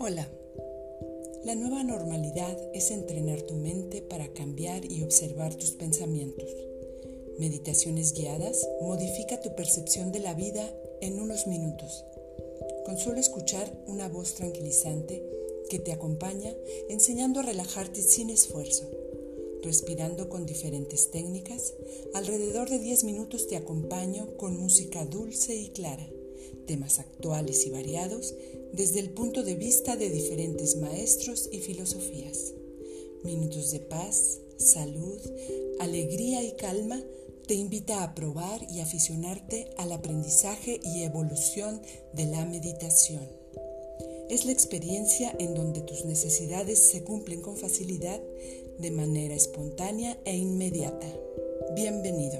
Hola. La nueva normalidad es entrenar tu mente para cambiar y observar tus pensamientos. Meditaciones guiadas modifica tu percepción de la vida en unos minutos. Con solo escuchar una voz tranquilizante que te acompaña enseñando a relajarte sin esfuerzo. Respirando con diferentes técnicas, alrededor de 10 minutos te acompaño con música dulce y clara temas actuales y variados desde el punto de vista de diferentes maestros y filosofías. Minutos de paz, salud, alegría y calma te invita a probar y aficionarte al aprendizaje y evolución de la meditación. Es la experiencia en donde tus necesidades se cumplen con facilidad, de manera espontánea e inmediata. Bienvenido.